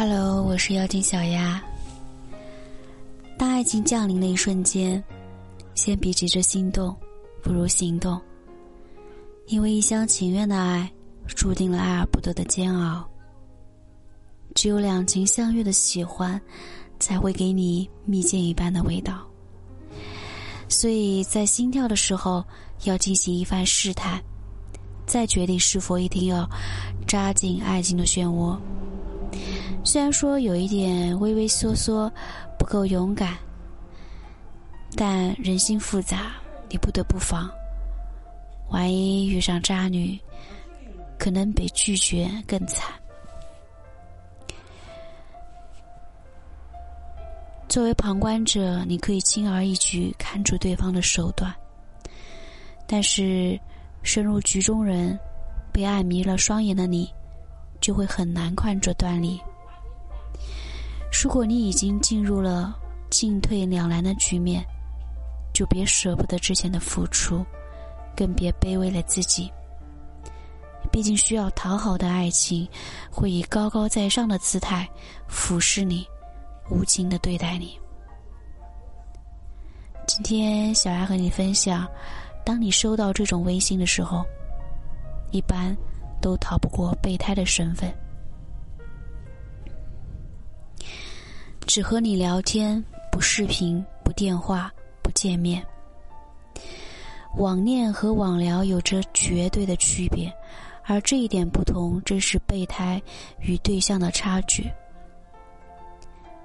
Hello，我是妖精小丫。当爱情降临的一瞬间，先别急着心动，不如行动。因为一厢情愿的爱，注定了爱而不得的煎熬。只有两情相悦的喜欢，才会给你蜜饯一般的味道。所以在心跳的时候，要进行一番试探，再决定是否一定要扎进爱情的漩涡。虽然说有一点畏畏缩缩，不够勇敢，但人心复杂，你不得不防。万一遇上渣女，可能比拒绝更惨。作为旁观者，你可以轻而易举看出对方的手段，但是深入局中人，被爱迷了双眼的你，就会很难看出端倪。如果你已经进入了进退两难的局面，就别舍不得之前的付出，更别卑微了自己。毕竟需要讨好的爱情，会以高高在上的姿态俯视你，无情的对待你。今天小丫和你分享，当你收到这种微信的时候，一般都逃不过备胎的身份。只和你聊天，不视频，不电话，不见面。网恋和网聊有着绝对的区别，而这一点不同，正是备胎与对象的差距。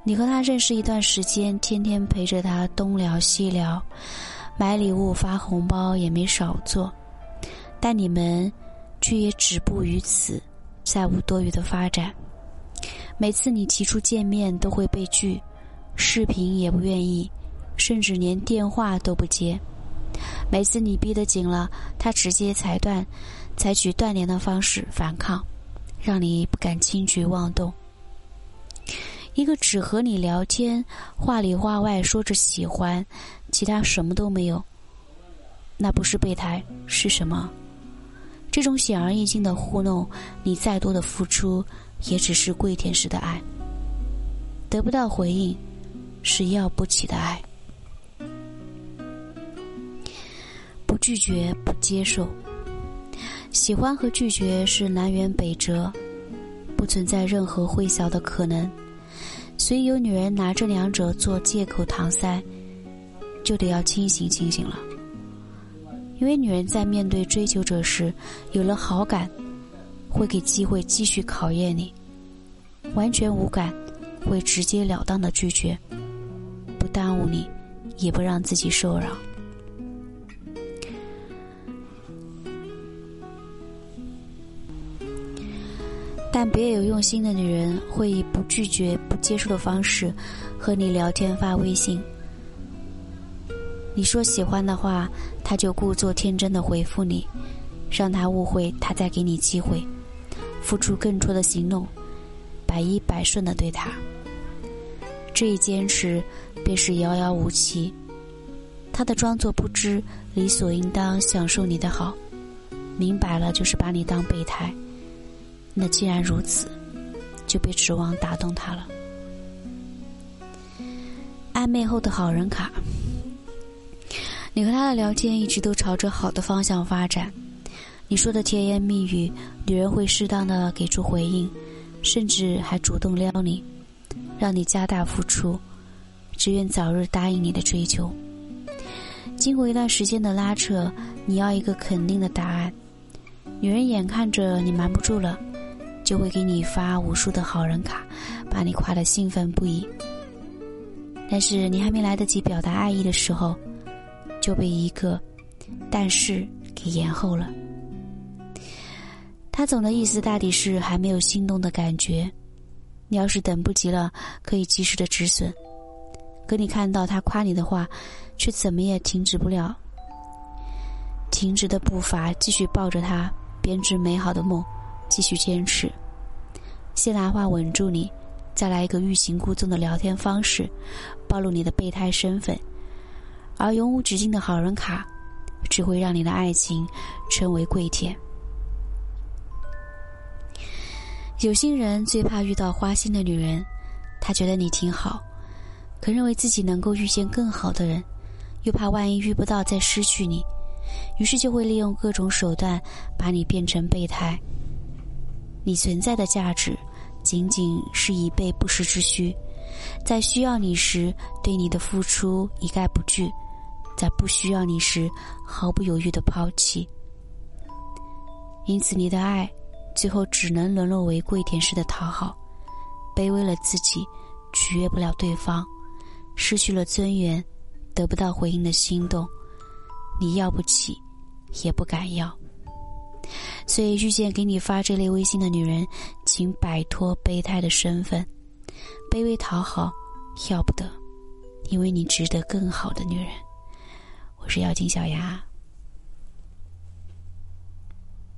你和他认识一段时间，天天陪着他东聊西聊，买礼物发红包也没少做，但你们却也止步于此，再无多余的发展。每次你提出见面都会被拒，视频也不愿意，甚至连电话都不接。每次你逼得紧了，他直接裁断，采取断联的方式反抗，让你不敢轻举妄动。一个只和你聊天，话里话外说着喜欢，其他什么都没有，那不是备胎是什么？这种显而易见的糊弄，你再多的付出。也只是跪舔式的爱，得不到回应，是要不起的爱。不拒绝，不接受，喜欢和拒绝是南辕北辙，不存在任何会小的可能。所以有女人拿这两者做借口搪塞，就得要清醒清醒了。因为女人在面对追求者时，有了好感。会给机会继续考验你，完全无感，会直截了当的拒绝，不耽误你，也不让自己受扰。但别有用心的女人会以不拒绝、不接受的方式和你聊天发微信。你说喜欢的话，他就故作天真的回复你，让他误会他在给你机会。付出更多的行动，百依百顺的对他。这一坚持便是遥遥无期。他的装作不知，理所应当享受你的好，明白了就是把你当备胎。那既然如此，就别指望打动他了。暧昧后的好人卡，你和他的聊天一直都朝着好的方向发展。你说的甜言蜜语，女人会适当的给出回应，甚至还主动撩你，让你加大付出，只愿早日答应你的追求。经过一段时间的拉扯，你要一个肯定的答案，女人眼看着你瞒不住了，就会给你发无数的好人卡，把你夸得兴奋不已。但是你还没来得及表达爱意的时候，就被一个“但是”给延后了。他总的意思大抵是还没有心动的感觉，你要是等不及了，可以及时的止损。可你看到他夸你的话，却怎么也停止不了，停止的步伐，继续抱着他编织美好的梦，继续坚持。先拿话稳住你，再来一个欲擒故纵的聊天方式，暴露你的备胎身份，而永无止境的好人卡，只会让你的爱情成为跪舔。有心人最怕遇到花心的女人，她觉得你挺好，可认为自己能够遇见更好的人，又怕万一遇不到再失去你，于是就会利用各种手段把你变成备胎。你存在的价值，仅仅是以备不时之需，在需要你时对你的付出一概不惧，在不需要你时毫不犹豫的抛弃。因此，你的爱。最后只能沦落为跪舔式的讨好，卑微了自己，取悦不了对方，失去了尊严，得不到回应的心动，你要不起，也不敢要。所以遇见给你发这类微信的女人，请摆脱备胎的身份，卑微讨好要不得，因为你值得更好的女人。我是妖精小牙。